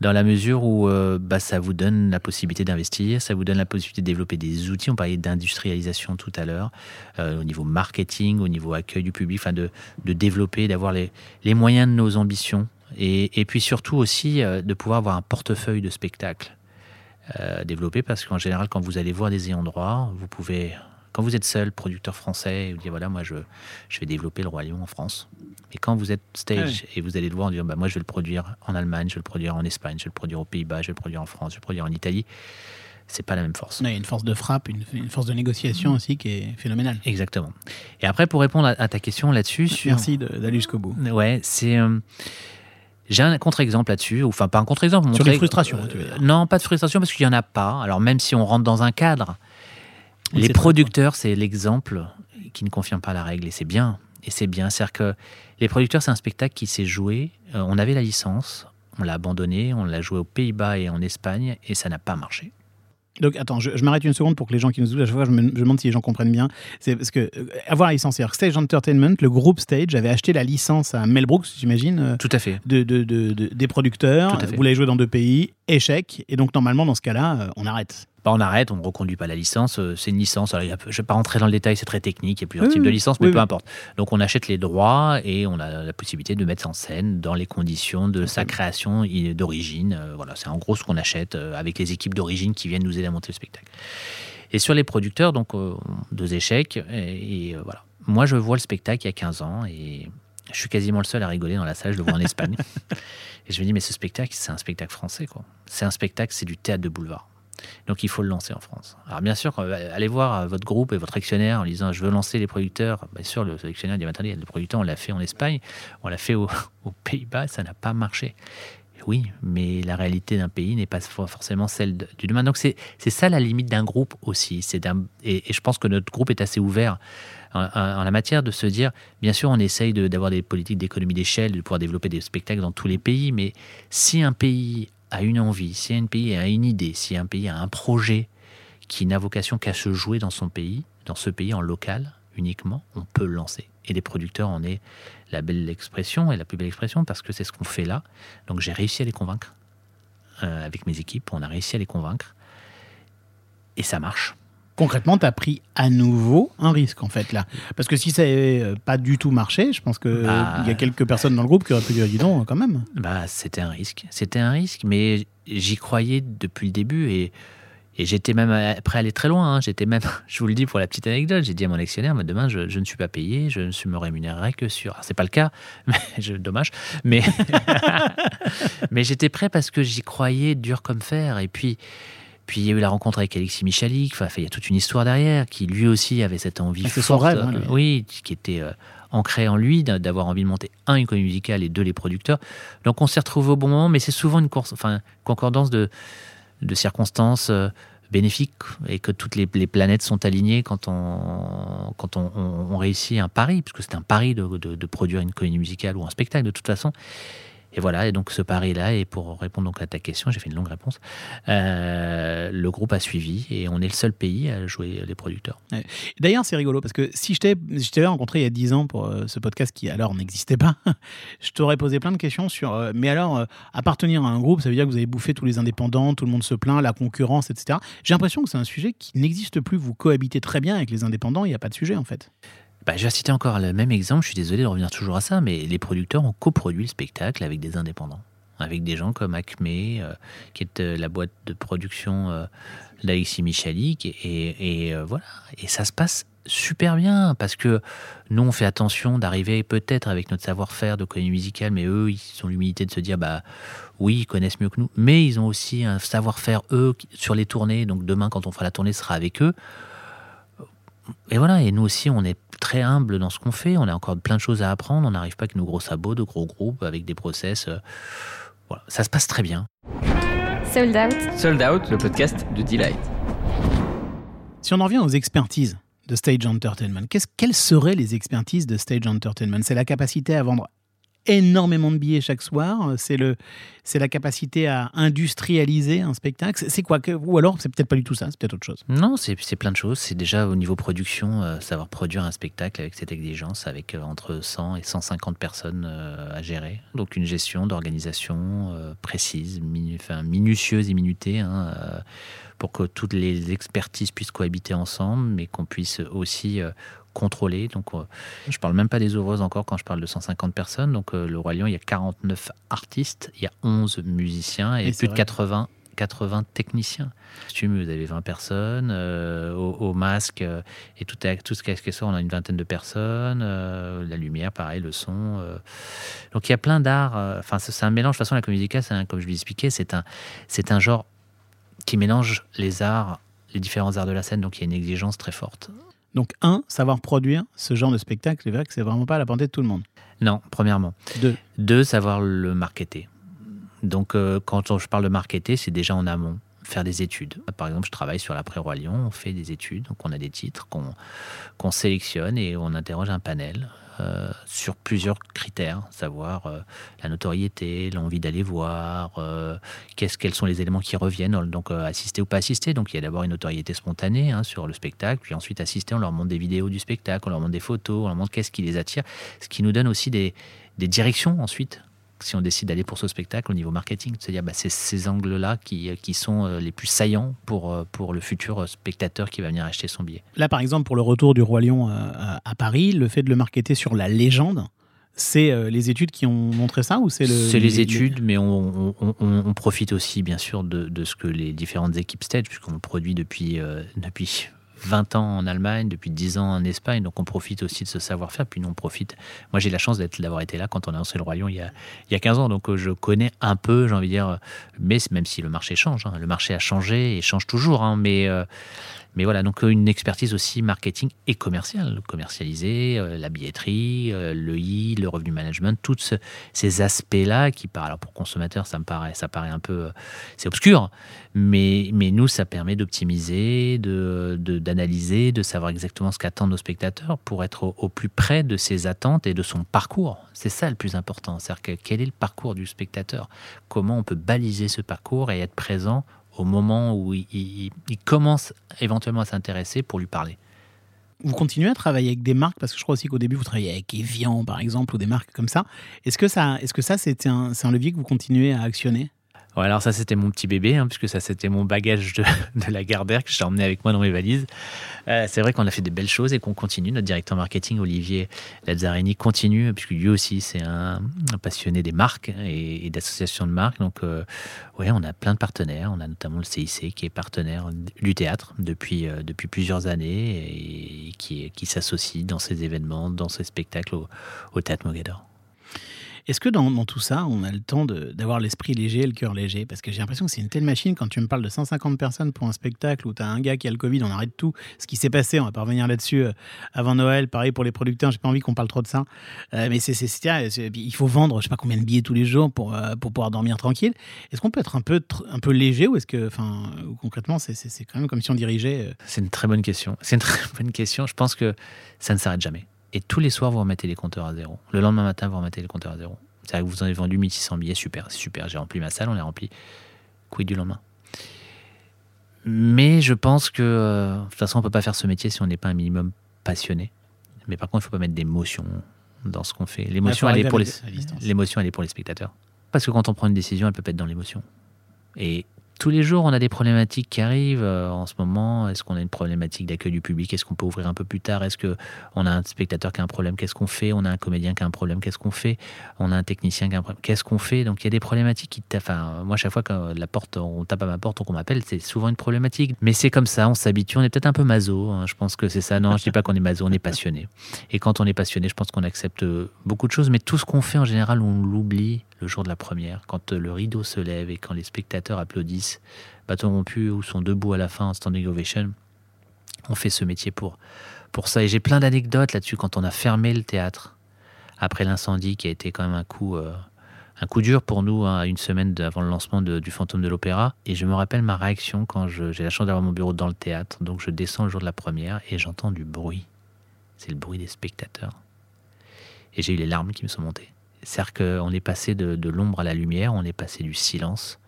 [SPEAKER 2] dans la mesure où euh, bah, ça vous donne la possibilité d'investir, ça vous donne la possibilité de développer des outils. On parlait d'industrialisation tout à l'heure, au niveau marketing, au niveau accueil du public, de, développer, d'avoir les moyens de nos ambitions. Et, et puis surtout aussi euh, de pouvoir avoir un portefeuille de spectacles euh, développé, parce qu'en général, quand vous allez voir des ayants droit, vous pouvez, quand vous êtes seul, producteur français, vous dites voilà, moi je, je vais développer le Roi Lion en France. Et quand vous êtes stage et vous allez le voir, dire bah, moi je vais le produire en Allemagne, je vais le produire en Espagne, je vais le produire aux Pays-Bas, je vais le produire en France, je vais le produire en Italie, c'est pas la même force.
[SPEAKER 1] Il y a une force de frappe, une, une force de négociation aussi qui est phénoménale.
[SPEAKER 2] Exactement. Et après, pour répondre à, à ta question là-dessus,
[SPEAKER 1] Merci d'aller jusqu'au bout.
[SPEAKER 2] Ouais, c'est. euh, j'ai un contre-exemple là-dessus, ou enfin pas un contre-exemple.
[SPEAKER 1] Sur les frustrations, tu veux dire.
[SPEAKER 2] Non, pas de frustration parce qu'il n'y en a pas. Alors même si on rentre dans un cadre,
[SPEAKER 1] Oui,
[SPEAKER 2] les producteurs, c'est l'exemple qui ne confirme pas la règle et c'est bien. Et c'est bien. C'est-à-dire que les producteurs, c'est un spectacle qui s'est joué. Euh, on avait la licence, on l'a abandonné, on l'a joué aux Pays-Bas et en Espagne et ça n'a pas marché.
[SPEAKER 1] Donc attends, je, je m'arrête une seconde pour que les gens qui nous écoutent, à chaque fois, je me, je demande si les gens comprennent bien. C'est parce que euh, avoir la licence, que Stage Entertainment, le groupe Stage, avait acheté la licence à Mel Brooks, j'imagine, euh,
[SPEAKER 2] Tout à fait.
[SPEAKER 1] de, de- de- de- des producteurs.
[SPEAKER 2] Tout à fait.
[SPEAKER 1] Vous l'avez joué dans deux pays, échec. Et donc normalement, dans ce cas-là, euh, on arrête.
[SPEAKER 2] Bah, on arrête, on ne reconduit pas la licence. euh, C'est une licence. Alors, je ne vais pas rentrer dans le détail, c'est très technique. Il y a plusieurs
[SPEAKER 1] Oui,
[SPEAKER 2] types de licences, mais
[SPEAKER 1] Oui,
[SPEAKER 2] peu
[SPEAKER 1] oui.
[SPEAKER 2] importe. Donc, on achète les droits et on a la possibilité de mettre en scène dans les conditions de sa création d'origine. Euh, Voilà, c'est en gros ce qu'on achète euh, avec les équipes d'origine qui viennent nous aider à monter le spectacle. Et sur les producteurs, donc deux échecs. Et, et, voilà. Moi, je vois le spectacle il y a 15 ans et je suis quasiment le seul à rigoler dans la salle. Je le vois en Espagne. et je me dis, mais ce spectacle, c'est un spectacle français, quoi. C'est un spectacle, c'est du théâtre de boulevard. Donc il faut le lancer en France. Alors bien sûr, quand- allez voir euh, votre groupe et votre actionnaire en disant je veux lancer les producteurs. Bien sûr, le actionnaire dit attendez, le producteur on l'a fait en Espagne, on l'a fait au- aux Pays-Bas, ça n'a pas marché. Oui, mais la réalité d'un pays n'est pas forcément celle du demain. Donc c'est ça la limite d'un groupe aussi. Et, et je pense que notre groupe est assez ouvert en, la matière de se dire, bien sûr, on essaye d'avoir des politiques d'économie d'échelle, de pouvoir développer des spectacles dans tous les pays, mais si un pays a une envie, si un pays a une idée, si un pays a un projet qui n'a vocation qu'à se jouer dans son pays, dans ce pays en local uniquement, on peut le lancer. Et les producteurs en est la belle expression et la plus belle expression parce que c'est ce qu'on fait là. Donc j'ai réussi à les convaincre euh, avec mes équipes, on a réussi à les convaincre et ça marche.
[SPEAKER 1] Concrètement, tu as pris à nouveau un risque, en fait, là. Parce que si ça n'avait pas du tout marché, je pense qu'il
[SPEAKER 2] Bah.
[SPEAKER 1] y a quelques personnes dans le groupe qui auraient pu dire, dis donc, quand même.
[SPEAKER 2] Bah, c'était un risque. C'était un risque, mais j'y croyais depuis le début et, et j'étais même euh, prêt à aller très loin. hein. J'étais même, je vous le dis pour la petite anecdote, j'ai dit à mon actionnaire, mais demain, je, je ne suis pas payé, je ne me rémunérerai que sur. Alors, c'est pas le cas, mais je, dommage. Mais, mais j'étais prêt parce que j'y croyais dur comme fer. Et puis, puis il y a eu la rencontre avec Alexis Michalik. Enfin, il y a toute une histoire derrière qui lui aussi avait cette envie
[SPEAKER 1] Ah, c'est son rêve, hein,
[SPEAKER 2] oui, qui était euh, ancrée en lui, d'a- d'avoir envie de monter un une comédie musicale et deux les producteurs. Donc on s'est retrouvé au bon moment, mais c'est souvent une course, enfin concordance de, de circonstances euh, bénéfiques et que toutes les, les planètes sont alignées quand on quand on, on- on réussit un pari, puisque c'est un pari de, de- de produire une comédie musicale ou un spectacle de toute façon. Et voilà, et donc ce pari-là, et pour répondre donc à ta question, j'ai fait une longue réponse, euh, le groupe a suivi et on est le seul pays à jouer les producteurs.
[SPEAKER 1] D'ailleurs, c'est rigolo parce que si je t'avais rencontré il y a 10 ans pour euh, ce podcast qui alors n'existait pas, je t'aurais posé plein de questions sur. euh, mais alors, appartenir à un groupe, ça veut dire que vous avez bouffé tous les indépendants, tout le monde se plaint, la concurrence, etc. J'ai l'impression que c'est un sujet qui n'existe plus. Vous cohabitez très bien avec les indépendants, il n'y a pas de sujet en fait.
[SPEAKER 2] Bah, je vais citer encore le même exemple, je suis désolé de revenir toujours à ça, mais les producteurs ont coproduit le spectacle avec des indépendants, avec des gens comme Acme, euh, qui est euh, la boîte de production euh, d'Alexis Michalik, et, euh, voilà, et ça se passe super bien, parce que nous, on fait attention d'arriver peut-être avec notre savoir-faire de comédie musicale, mais eux, ils ont l'humilité de se dire, bah oui, ils connaissent mieux que nous, mais ils ont aussi un savoir-faire, eux, sur les tournées, donc demain, quand on fera la tournée, ce sera avec eux. Et voilà, et nous aussi, on est très humble dans ce qu'on fait. On a encore plein de choses à apprendre. On n'arrive pas avec nos gros sabots de gros groupes, avec des process. euh, voilà, ça se passe très bien.
[SPEAKER 5] Sold out.
[SPEAKER 7] Sold Out, le podcast de Delight.
[SPEAKER 1] Si on en revient aux expertises de Stage Entertainment, qu'est-ce- quelles seraient les expertises de Stage Entertainment? C'est la capacité à vendre énormément de billets chaque soir C'est le, c'est la capacité à industrialiser un spectacle C'est- quoi que- Ou alors, c'est peut-être pas du tout ça, c'est peut-être autre chose.
[SPEAKER 2] Non, c'est plein de choses. C'est déjà au niveau production, euh, savoir produire un spectacle avec cette exigence, avec euh, entre 100 et 150 personnes euh, à gérer. Donc une gestion d'organisation précise, minu- minutieuse et minutée, hein, pour que toutes les expertises puissent cohabiter ensemble, mais qu'on puisse aussi contrôler. Donc, euh, je parle même pas des ouvreuses encore quand je parle de 150 personnes. Donc, euh, le Roi Lion, il y a 49 artistes, il y a 11 musiciens et, plus de
[SPEAKER 1] vrai.
[SPEAKER 2] 80 80 techniciens. Costume, vous avez 20 personnes. euh, au, au masque euh, et tout, à- tout ce qu'est-ce on a une vingtaine de personnes. euh, la lumière, pareil, le son. Donc il y a plein d'arts. Enfin, c'est un mélange. De toute façon, la comédie c'est comme je vous l'expliquais, c'est un, c'est un genre qui mélange les arts, les différents arts de la scène. Donc il y a une exigence très forte.
[SPEAKER 1] Donc, un, savoir produire ce genre de spectacle, c'est vrai que c'est vraiment pas à la portée de tout le monde.
[SPEAKER 2] Non, premièrement.
[SPEAKER 1] Deux,
[SPEAKER 2] Deux, savoir le marketer. Donc, euh, quand je parle de marketer, c'est déjà en amont, faire des études. Par exemple, je travaille sur l'après-Roi Lion, on fait des études, donc on a des titres qu'on qu'on sélectionne et on interroge un panel euh, sur plusieurs critères, savoir euh, la notoriété, l'envie d'aller voir, euh, quels sont les éléments qui reviennent, donc assister ou pas assister. Donc il y a d'abord une notoriété spontanée hein, sur le spectacle, puis ensuite assister, on leur montre des vidéos du spectacle, on leur montre des photos, on leur montre qu'est-ce qui les attire, ce qui nous donne aussi des directions ensuite si on décide d'aller pour ce spectacle au niveau marketing, c'est-à-dire bah, c'est ces angles-là qui, qui sont euh, les plus saillants pour, euh, pour le futur euh, spectateur qui va venir acheter son billet.
[SPEAKER 1] Là, par exemple, pour le retour du Roi Lion euh, à à Paris, le fait de le marketer sur la légende, c'est euh, les études qui ont montré ça ou c'est le
[SPEAKER 2] C'est les études, mais on, on- on- on profite aussi bien sûr de, de ce que les différentes équipes stage, puisqu'on le produit depuis, euh, depuis 20 ans en Allemagne, depuis 10 ans en Espagne, donc on profite aussi de ce savoir-faire. Puis nous, on profite. Moi, j'ai la chance d'avoir été là quand on a lancé le Lion il y a, il y a 15 ans, donc euh, je connais un peu, j'ai envie de dire, mais même si le marché change, hein, le marché a changé et change toujours, hein, mais. euh, mais voilà, donc euh, une expertise aussi marketing et commerciale, commercialiser, euh, la billetterie, euh, le i, le revenu management, tous ce- ces aspects-là qui, alors pour consommateurs, ça me paraît, ça paraît un peu, euh, c'est obscur, mais, mais nous, ça permet d'optimiser, de, de- d'analyser, de savoir exactement ce qu'attendent nos spectateurs pour être au, plus près de ses attentes et de son parcours. C'est ça le plus important, c'est-à-dire que quel est le parcours du spectateur, comment on peut baliser ce parcours et être présent au moment où il, commence éventuellement à s'intéresser pour lui parler?
[SPEAKER 1] Vous continuez à travailler avec des marques? Parce que je crois aussi qu'au début vous travaillez avec Evian par exemple ou des marques comme ça. Est-ce que ça, est-ce que ça c'était un, c'est un levier que vous continuez à actionner?
[SPEAKER 2] Ouais, alors ça c'était mon petit bébé, hein, puisque ça c'était mon bagage de, de la Gardère que j'ai emmené avec moi dans mes valises. Euh, c'est vrai qu'on a fait des belles choses et qu'on continue. Notre directeur marketing Olivier Lazzarini continue, puisque lui aussi c'est un, passionné des marques et, d'associations de marques. Donc euh, ouais, on a plein de partenaires. On a notamment le CIC qui est partenaire du théâtre depuis, euh, depuis plusieurs années et qui, qui s'associe dans ces événements, dans ces spectacles au, au Théâtre Mogador.
[SPEAKER 1] Est-ce que dans, tout ça, on a le temps d'avoir l'esprit léger et le cœur léger? Parce que j'ai l'impression que c'est une telle machine quand tu me parles de 150 personnes pour un spectacle où tu as un gars qui a le Covid, on arrête tout. Ce qui s'est passé, on va pas revenir là-dessus euh, avant Noël. Pareil pour les producteurs, j'ai pas envie qu'on parle trop de ça. Euh, mais c'est, il faut vendre, je sais pas combien de billets tous les jours pour, euh, pour pouvoir dormir tranquille. Est-ce qu'on peut être un peu, un peu léger ou est-ce que, enfin, concrètement, c'est, quand même comme si on dirigeait
[SPEAKER 2] C'est une très bonne question. C'est une très bonne question. Je pense que ça ne s'arrête jamais. Et tous les soirs, vous remettez les compteurs à zéro. Le lendemain matin, vous remettez les compteurs à zéro. C'est-à-dire que vous en avez vendu 1600 billets, super, super. J'ai rempli ma salle, on l'a rempli. Quid du lendemain? Mais je pense que, euh, de toute façon, on ne peut pas faire ce métier si on n'est pas un minimum passionné. Mais par contre, il ne faut pas mettre d'émotion dans ce qu'on fait. Elle est pour les, l'émotion, elle est pour les spectateurs. Parce que quand on prend une décision, elle peut pas être dans l'émotion. Et tous les jours, on a des problématiques qui arrivent. euh, en ce moment, est-ce qu'on a une problématique d'accueil du public? Est-ce qu'on peut ouvrir un peu plus tard? Est-ce que on a un spectateur qui a un problème? Qu'est-ce qu'on fait? On a un comédien qui a un problème? Qu'est-ce qu'on fait? On a un technicien qui a un problème Qu'est-ce qu'on fait? Donc il y a des problématiques qui. t'a- Enfin, moi, chaque fois que la porte, on tape à ma porte ou qu'on m'appelle, c'est souvent une problématique. Mais c'est comme ça, on s'habitue. On est peut-être un peu maso. hein, je pense que c'est ça. Non, je dis pas qu'on est maso. On est passionné. Et quand on est passionné, je pense qu'on accepte beaucoup de choses. Mais tout ce qu'on fait en général, on l'oublie le jour de la première, quand euh, le rideau se lève et quand les spectateurs applaudissent, bâton rompu ou sont debout à la fin en standing ovation. On fait ce métier pour, pour ça. Et j'ai plein d'anecdotes là-dessus quand on a fermé le théâtre après l'incendie qui a été quand même un coup, euh, un coup dur pour nous, hein, une semaine avant le lancement du Fantôme de l'Opéra. Et je me rappelle ma réaction quand j'ai la chance d'avoir mon bureau dans le théâtre. Donc je descends le jour de la première et j'entends du bruit. C'est le bruit des spectateurs. Et j'ai eu les larmes qui me sont montées. C'est-à-dire qu'on est passé de, de l'ombre à la lumière, on est passé du silence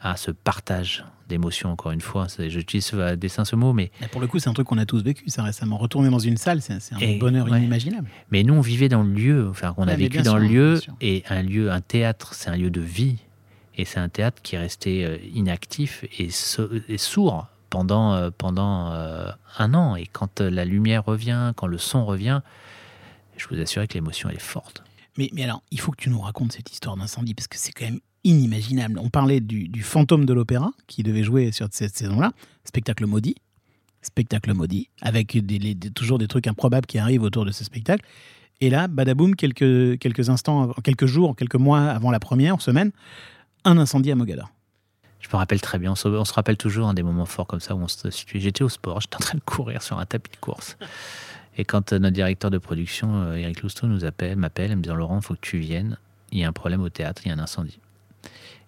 [SPEAKER 2] à ce partage d'émotions, encore une fois. J'utilise à dessein ce mot, mais
[SPEAKER 1] Pour le coup, c'est un truc qu'on a tous vécu, ça récemment. Retourner dans une salle, c'est un
[SPEAKER 2] Et-
[SPEAKER 1] bonheur
[SPEAKER 2] ouais.
[SPEAKER 1] inimaginable.
[SPEAKER 2] Mais nous, on vivait dans le lieu, enfin, on a
[SPEAKER 1] Ouais,
[SPEAKER 2] vécu dans
[SPEAKER 1] sûr,
[SPEAKER 2] le lieu, et un lieu, un théâtre, c'est un lieu de vie, et c'est un théâtre qui est resté euh, inactif et, so- et sourd pendant, euh, pendant euh, un an. Et quand la lumière revient, quand le son revient, je vous assure que l'émotion, elle est forte.
[SPEAKER 1] Mais, alors, il faut que tu nous racontes cette histoire d'incendie parce que c'est quand même inimaginable. On parlait du, fantôme de l'opéra qui devait jouer sur cette saison-là, spectacle maudit, spectacle maudit, avec toujours des trucs improbables qui arrivent autour de ce spectacle. Et là, badaboum, quelques, quelques instants, quelques jours, quelques mois avant la première, semaine, un incendie à Mogador.
[SPEAKER 2] Je me rappelle très bien, on se, rappelle toujours des moments forts comme ça où on se situe. J'étais au sport, j'étais en train de courir sur un tapis de course. Et quand euh, notre directeur de production, euh, Eric Lousteau, nous appelle, m'appelle, en me disant Laurent, il faut que tu viennes, il y a un problème au théâtre, il y a un incendie.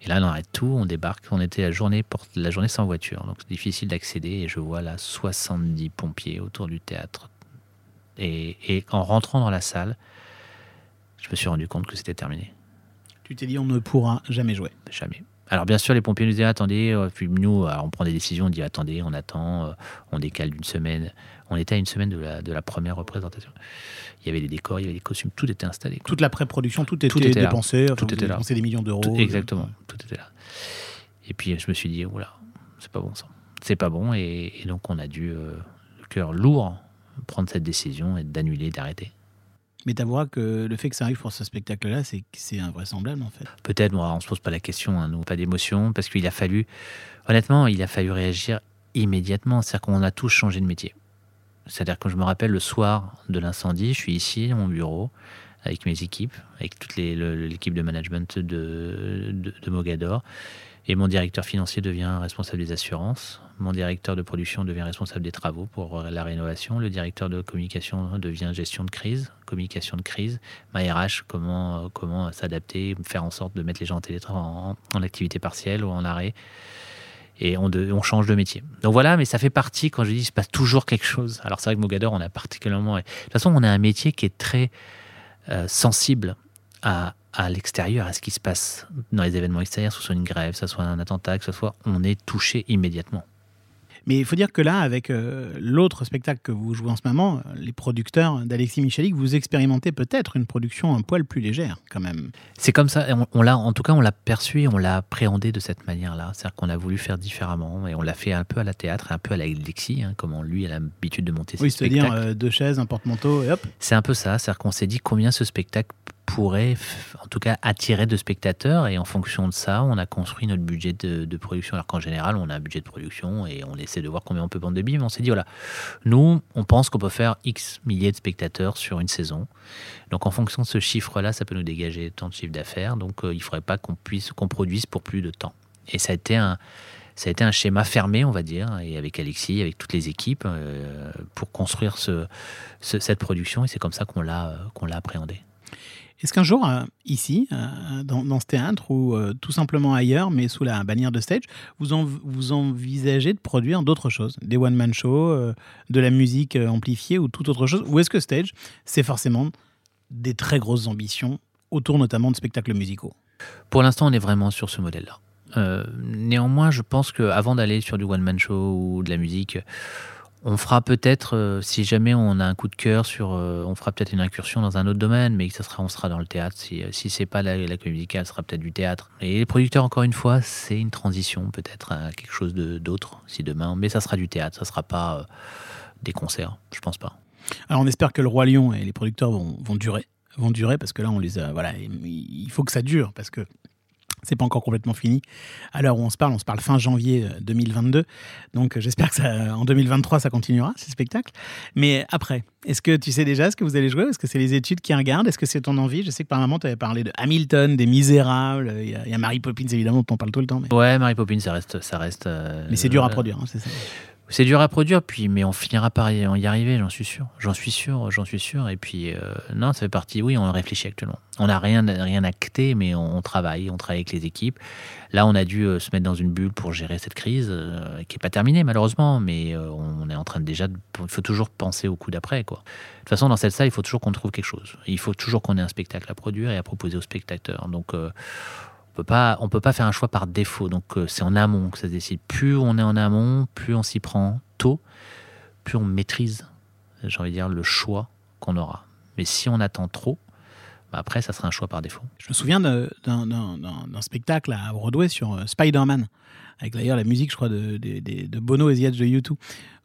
[SPEAKER 2] Et là, on arrête tout, on débarque. On était la journée, la journée sans voiture, donc c'est difficile d'accéder. Et je vois là 70 pompiers autour du théâtre. Et, et en rentrant dans la salle, je me suis rendu compte que c'était terminé.
[SPEAKER 1] Tu t'es dit, on ne pourra jamais jouer.
[SPEAKER 2] Jamais. Alors bien sûr, les pompiers nous disaient attendez, euh, puis nous, alors, on prend des décisions, on dit attendez, on attend, euh, on décale d'une semaine. On était à une semaine de la, de la première représentation. Il y avait des décors, il y avait des costumes, tout était installé. quoi.
[SPEAKER 1] Toute la pré-production, tout était,
[SPEAKER 2] Tout était
[SPEAKER 1] dépensé. enfin,
[SPEAKER 2] Tout était là.
[SPEAKER 1] dépensez des millions d'euros.
[SPEAKER 2] Tout- exactement, tout était là. Et puis je me suis dit, oula, c'est pas bon ça. C'est pas bon, et, et donc on a dû, euh, le cœur lourd, prendre cette décision et d'annuler, d'arrêter.
[SPEAKER 1] Mais t'avoueras que le fait que ça arrive pour ce spectacle-là, c'est invraisemblable en fait.
[SPEAKER 2] Peut-être, bon, on se pose pas la question, hein, nous, pas d'émotion, parce qu'il a fallu, honnêtement, il a fallu réagir immédiatement. C'est-à-dire qu'on a tous changé de métier. C'est-à-dire que je me rappelle le soir de l'incendie, je suis ici, dans mon bureau, avec mes équipes, avec toute l'équipe de management de, de, de Mogador. Et mon directeur financier devient responsable des assurances. Mon directeur de production devient responsable des travaux pour la rénovation. Le directeur de communication devient gestion de crise, communication de crise. Ma RH, comment, euh, comment s'adapter, faire en sorte de mettre les gens en télétravail, en, activité partielle ou en arrêt. Et on change de métier. Donc voilà, mais ça fait partie, quand je dis, il se passe toujours quelque chose. Alors c'est vrai que Mogador, on a particulièrement... De toute façon, on a un métier qui est très euh, sensible à, à l'extérieur, à ce qui se passe dans les événements extérieurs, que ce soit une grève, que ce soit un attentat, que ce soit... On est touché immédiatement.
[SPEAKER 1] Mais il faut dire que là, avec euh, l'autre spectacle que vous jouez en ce moment, les producteurs d'Alexis Michalik, vous expérimentez peut-être une production un poil plus légère, quand même.
[SPEAKER 2] C'est comme ça, on, on l'a, en tout cas, on l'a perçu et on l'a appréhendé de cette manière-là. C'est-à-dire qu'on a voulu faire différemment et on l'a fait un peu à la théâtre, un peu à la Lexi, hein, comme on- lui a l'habitude de monter ses
[SPEAKER 1] Oui, c'est-à-dire
[SPEAKER 2] spectacles.
[SPEAKER 1] euh, deux chaises, un porte-manteau, et hop.
[SPEAKER 2] C'est un peu ça, c'est-à-dire qu'on s'est dit combien ce spectacle pourrait, en tout cas, attirer de spectateurs, et en fonction de ça, on a construit notre budget de, production. Alors qu'en général, on a un budget de production et on essaie de voir combien on peut vendre de billets, mais on s'est dit, voilà, nous, on pense qu'on peut faire X milliers de spectateurs sur une saison. Donc en fonction de ce chiffre-là, ça peut nous dégager tant de chiffre d'affaires, donc euh, il ne faudrait pas qu'on puisse, qu'on produise pour plus de temps. Et ça a été un... Ça a été un schéma fermé, on va dire, et avec Alexis, avec toutes les équipes, euh, pour construire ce, ce- cette production, et c'est comme ça qu'on l'a qu'on l'a appréhendé.
[SPEAKER 1] Est-ce qu'un jour, euh, ici, euh, dans, ce théâtre, ou euh, tout simplement ailleurs, mais sous la bannière de stage, vous, vous envisagez de produire d'autres choses? Des one-man shows, de la musique amplifiée ou toute autre chose? Ou est-ce que stage, c'est forcément des très grosses ambitions, autour notamment de spectacles musicaux?
[SPEAKER 2] Pour l'instant, on est vraiment sur ce modèle-là. Néanmoins, je pense qu'avant d'aller sur du one-man show ou de la musique, on fera peut-être, euh, si jamais on a un coup de cœur sur, euh, on fera peut-être une incursion dans un autre domaine, mais ça sera, on sera dans le théâtre. Si, euh, si c'est pas la, la comédie musicale, ce sera peut-être du théâtre. Et les producteurs, encore une fois, c'est une transition peut-être à quelque chose d'autre, si demain, mais ça sera du théâtre, ça sera pas des concerts, je pense pas.
[SPEAKER 1] Alors on espère que le Roi Lion et les producteurs vont, vont durer, vont durer parce que là on les a, voilà, il faut que ça dure parce que c'est pas encore complètement fini. À l'heure où on se parle, on se parle fin janvier euh, 2022, donc euh, j'espère que ça, en 2023 ça continuera ces spectacles. Mais après, est-ce que tu sais déjà ce que vous allez jouer? Est-ce que c'est les études qui regardent? Est-ce que c'est ton envie? Je sais que par moment tu avais parlé de Hamilton, des Misérables, il y, a- il y a Mary Poppins évidemment dont on parle tout le temps, mais,
[SPEAKER 2] Ouais, Mary Poppins, ça reste, ça reste. euh,
[SPEAKER 1] mais c'est dur à
[SPEAKER 2] euh,
[SPEAKER 1] produire, hein, c'est ça.
[SPEAKER 2] C'est dur à produire, puis mais on finira par y, arriver, j'en suis sûr. J'en suis sûr, j'en suis sûr. Et puis euh, non, ça fait partie. Oui, on réfléchit actuellement. On n'a rien, rien acté, mais on, travaille, on travaille avec les équipes. Là, on a dû euh, se mettre dans une bulle pour gérer cette crise, euh, qui est pas terminée malheureusement, mais on est en train de déjà. Il faut toujours penser au coup d'après, quoi. De toute façon, dans cette salle, il faut toujours qu'on trouve quelque chose. Il faut toujours qu'on ait un spectacle à produire et à proposer aux spectateurs. Donc on peut pas, on peut pas faire un choix par défaut. Donc euh, c'est en amont que ça se décide. Plus on est en amont, plus on s'y prend tôt, plus on maîtrise, j'ai envie de dire, le choix qu'on aura. Mais si on attend trop, bah après ça sera un choix par défaut.
[SPEAKER 1] Je me souviens d'un spectacle à Broadway sur euh, Spider-Man, avec d'ailleurs la musique, je crois, de, Bono et The Edge de U2.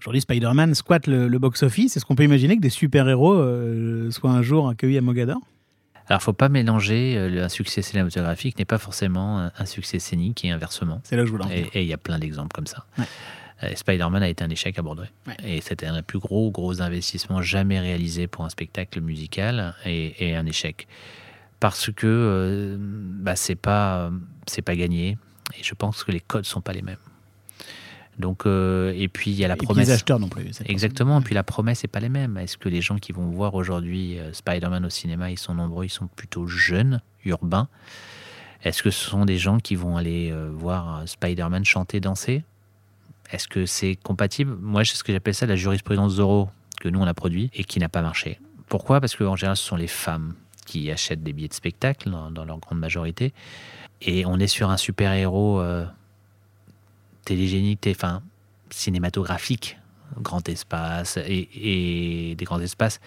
[SPEAKER 1] Aujourd'hui, Spider-Man squatte le, le box-office. Est-ce qu'on peut imaginer que des super-héros euh, soient un jour accueillis à Mogador?
[SPEAKER 2] Alors faut pas mélanger euh, un succès cinématographique n'est pas forcément un, succès scénique et inversement.
[SPEAKER 1] C'est là que je voulais en venir.
[SPEAKER 2] Et il y a plein d'exemples comme ça.
[SPEAKER 1] Ouais.
[SPEAKER 2] Euh, Spider-Man a été un échec à Broadway.
[SPEAKER 1] Ouais.
[SPEAKER 2] Et c'était un des plus gros, gros investissements jamais réalisé pour un spectacle musical et, et un échec. Parce que euh, bah, c'est pas, c'est pas gagné. Et je pense que les codes sont pas les mêmes. Donc, euh, et puis il y a la
[SPEAKER 1] Et
[SPEAKER 2] promesse.
[SPEAKER 1] les acheteurs non plus.
[SPEAKER 2] Exactement. Puis la promesse n'est pas les mêmes. Est-ce que les gens qui vont voir aujourd'hui euh, Spider-Man au cinéma, ils sont nombreux, ils sont plutôt jeunes, urbains Est-ce que ce sont des gens qui vont aller euh, voir Spider-Man chanter, danser? Est-ce que c'est compatible? Moi, c'est ce que j'appelle ça la jurisprudence Zorro que nous on a produit et qui n'a pas marché. Pourquoi? Parce qu'en général, ce sont les femmes qui achètent des billets de spectacle dans, dans leur grande majorité. Et on est sur un super-héros euh, télégénique, enfin cinématographique, grand espace et, et des grands espaces,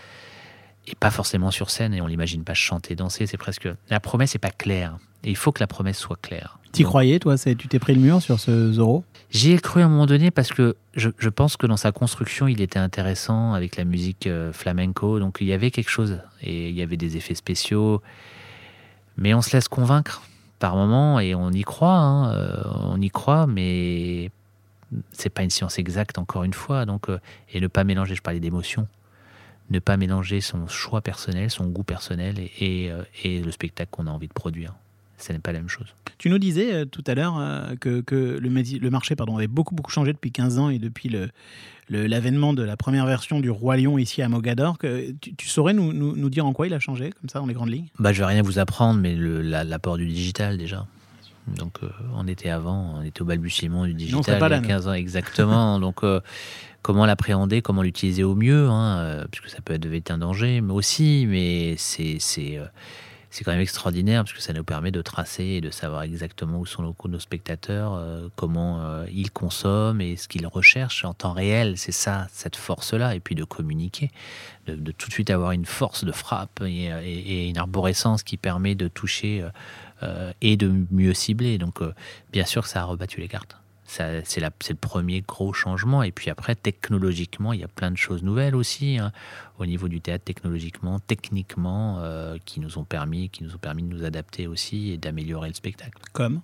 [SPEAKER 2] et pas forcément sur scène. Et on l'imagine pas chanter, danser. C'est presque la promesse n'est pas claire. Et il faut que la promesse soit claire.
[SPEAKER 1] T'y croyais, toi Tu t'es pris le mur sur ce Zorro?
[SPEAKER 2] J'y ai cru à un moment donné parce que je, je pense que dans sa construction, il était intéressant avec la musique euh, flamenco. Donc il y avait quelque chose et il y avait des effets spéciaux. Mais on se laisse convaincre par moment et on y croit. hein, euh, on y croit, mais c'est pas une science exacte encore une fois. Donc euh, et ne pas mélanger, je parlais d'émotion, ne pas mélanger son choix personnel, son goût personnel et, euh, et le spectacle qu'on a envie de produire. Ce n'est pas la même chose.
[SPEAKER 1] Tu nous disais euh, tout à l'heure euh, que, que le, marché pardon, avait beaucoup, beaucoup changé depuis 15 ans et depuis le- le- l'avènement de la première version du Roi Lion ici à Mogador. Que, tu, tu saurais nous, nous, nous dire en quoi il a changé, comme ça, dans les grandes lignes?
[SPEAKER 2] Bah, je vais rien vous apprendre, mais la- l'apport du digital déjà. Donc, euh, on était avant, on était au balbutiement du digital
[SPEAKER 1] pas
[SPEAKER 2] il y a
[SPEAKER 1] nous.
[SPEAKER 2] 15 ans exactement. Donc, euh, comment l'appréhender, comment l'utiliser au mieux, hein, euh, puisque ça peut être un danger, mais aussi, mais c'est c'est quand même extraordinaire parce que ça nous permet de tracer et de savoir exactement où sont nos, nos spectateurs, euh, comment euh, ils consomment et ce qu'ils recherchent en temps réel. C'est ça, cette force-là, et puis de communiquer, de, tout de suite avoir une force de frappe et, une arborescence qui permet de toucher euh, et de mieux cibler. Donc, bien sûr ça a rebattu les cartes. C'est le premier gros changement. Et puis après, technologiquement, il y a plein de choses nouvelles aussi hein, au niveau du théâtre, technologiquement, techniquement, euh, qui nous ont permis, qui nous ont permis de nous adapter aussi et d'améliorer le spectacle.
[SPEAKER 1] Comme?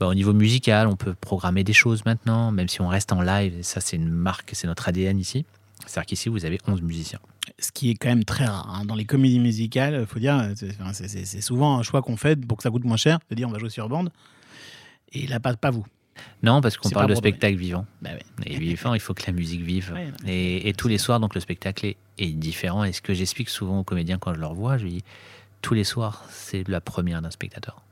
[SPEAKER 2] Bah, au niveau musical, on peut programmer des choses maintenant, même si on reste en live. Et ça, c'est une marque, c'est notre ADN ici. C'est-à-dire qu'ici, vous avez 11 musiciens.
[SPEAKER 1] ce qui est quand même très rare. hein. Dans les comédies musicales, il faut dire, c'est souvent un choix qu'on fait pour que ça coûte moins cher, de dire on va jouer sur bande. Et là, pas, pas vous.
[SPEAKER 2] Non, parce qu'on parle de spectacle vivant.
[SPEAKER 1] Bah ouais.
[SPEAKER 2] Et vivant, il faut que la musique vive.
[SPEAKER 1] Ouais,
[SPEAKER 2] Et, et tous les soirs, donc le spectacle est, est différent. Et ce que j'explique souvent aux comédiens quand je leur vois, je dis tous les soirs, c'est la première d'un spectateur.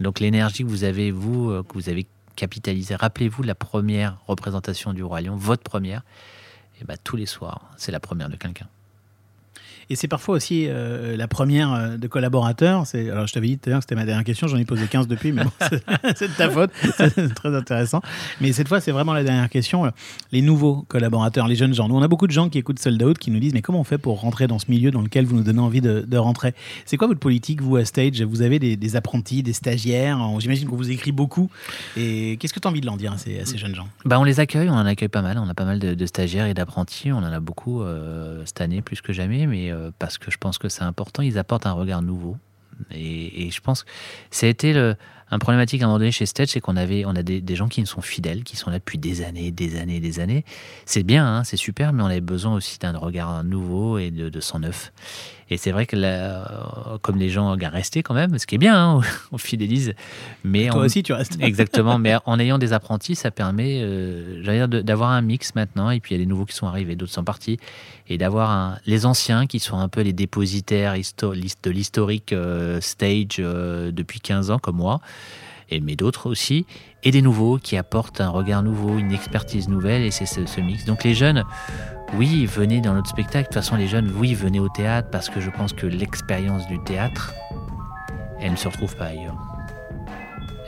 [SPEAKER 2] Donc l'énergie que vous avez, vous, euh, que vous avez capitalisée, rappelez-vous la première représentation du Roi Lion, votre première, et ben tous les soirs, c'est la première de quelqu'un.
[SPEAKER 1] Et c'est parfois aussi euh, la première euh, de collaborateurs. Alors, je t'avais dit tout à l'heure que c'était ma dernière question, j'en ai posé 15 depuis, mais bon, c'est de ta faute. C'est très intéressant. Mais cette fois, c'est vraiment la dernière question. Les nouveaux collaborateurs, les jeunes gens. Nous, on a beaucoup de gens qui écoutent Sold Out qui nous disent Mais comment on fait pour rentrer dans ce milieu dans lequel vous nous donnez envie de, rentrer? C'est quoi votre politique, vous, à Stage? Vous avez des, apprentis, des stagiaires? J'imagine qu'on vous écrit beaucoup. Et qu'est-ce que tu as envie de leur dire à ces, jeunes gens?
[SPEAKER 2] Bah, on les accueille, on en accueille pas mal. On a pas mal de, stagiaires et d'apprentis. On en a beaucoup euh, cette année, plus que jamais, mais euh, parce que je pense que c'est important. Ils apportent un regard nouveau. Et, je pense que ça a été un problématique à un moment donné chez Stage, c'est qu'on avait, on a des, gens qui sont fidèles, qui sont là depuis des années, des années, des années. C'est bien, hein, c'est super, mais on avait besoin aussi d'un regard nouveau et de, de sang neuf. Et c'est vrai que là, euh, comme les gens gardent restés quand même, ce qui est bien, hein, on fidélise. Mais
[SPEAKER 1] Toi
[SPEAKER 2] on-
[SPEAKER 1] aussi, tu restes.
[SPEAKER 2] Exactement, mais en ayant des apprentis, ça permet euh, d'avoir un mix maintenant, et puis il y a des nouveaux qui sont arrivés, d'autres sont partis, et d'avoir les anciens qui sont un peu les dépositaires de l'historique euh, stage euh, depuis 15 ans, comme moi, et, mais d'autres aussi, et des nouveaux qui apportent un regard nouveau, une expertise nouvelle, et c'est ce, ce mix. Donc les jeunes, oui, venez dans notre spectacle. De toute façon, les jeunes, oui, venez au théâtre, parce que je pense que l'expérience du théâtre, elle ne se retrouve pas ailleurs.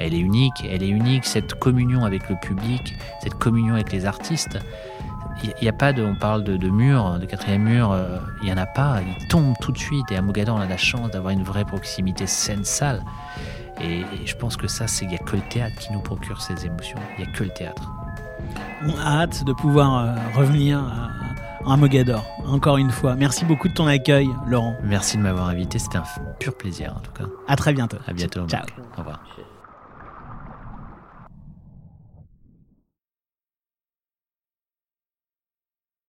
[SPEAKER 2] Elle est unique, elle est unique, cette communion avec le public, cette communion avec les artistes. Il n'y a pas de, on parle de, de mur, de quatrième mur, euh, il n'y en a pas, il tombe tout de suite. Et à Mogador, on a la chance d'avoir une vraie proximité scène-salle. Et, et je pense que ça, c'est il n'y a que le théâtre qui nous procure ces émotions. Il n'y a que le théâtre.
[SPEAKER 1] On a hâte de pouvoir euh, revenir à, à Mogador, encore une fois. Merci beaucoup de ton accueil, Laurent.
[SPEAKER 2] Merci de m'avoir invité, c'était un pur plaisir en tout cas.
[SPEAKER 1] À très bientôt.
[SPEAKER 2] À bientôt.
[SPEAKER 1] Ciao.
[SPEAKER 2] Au revoir.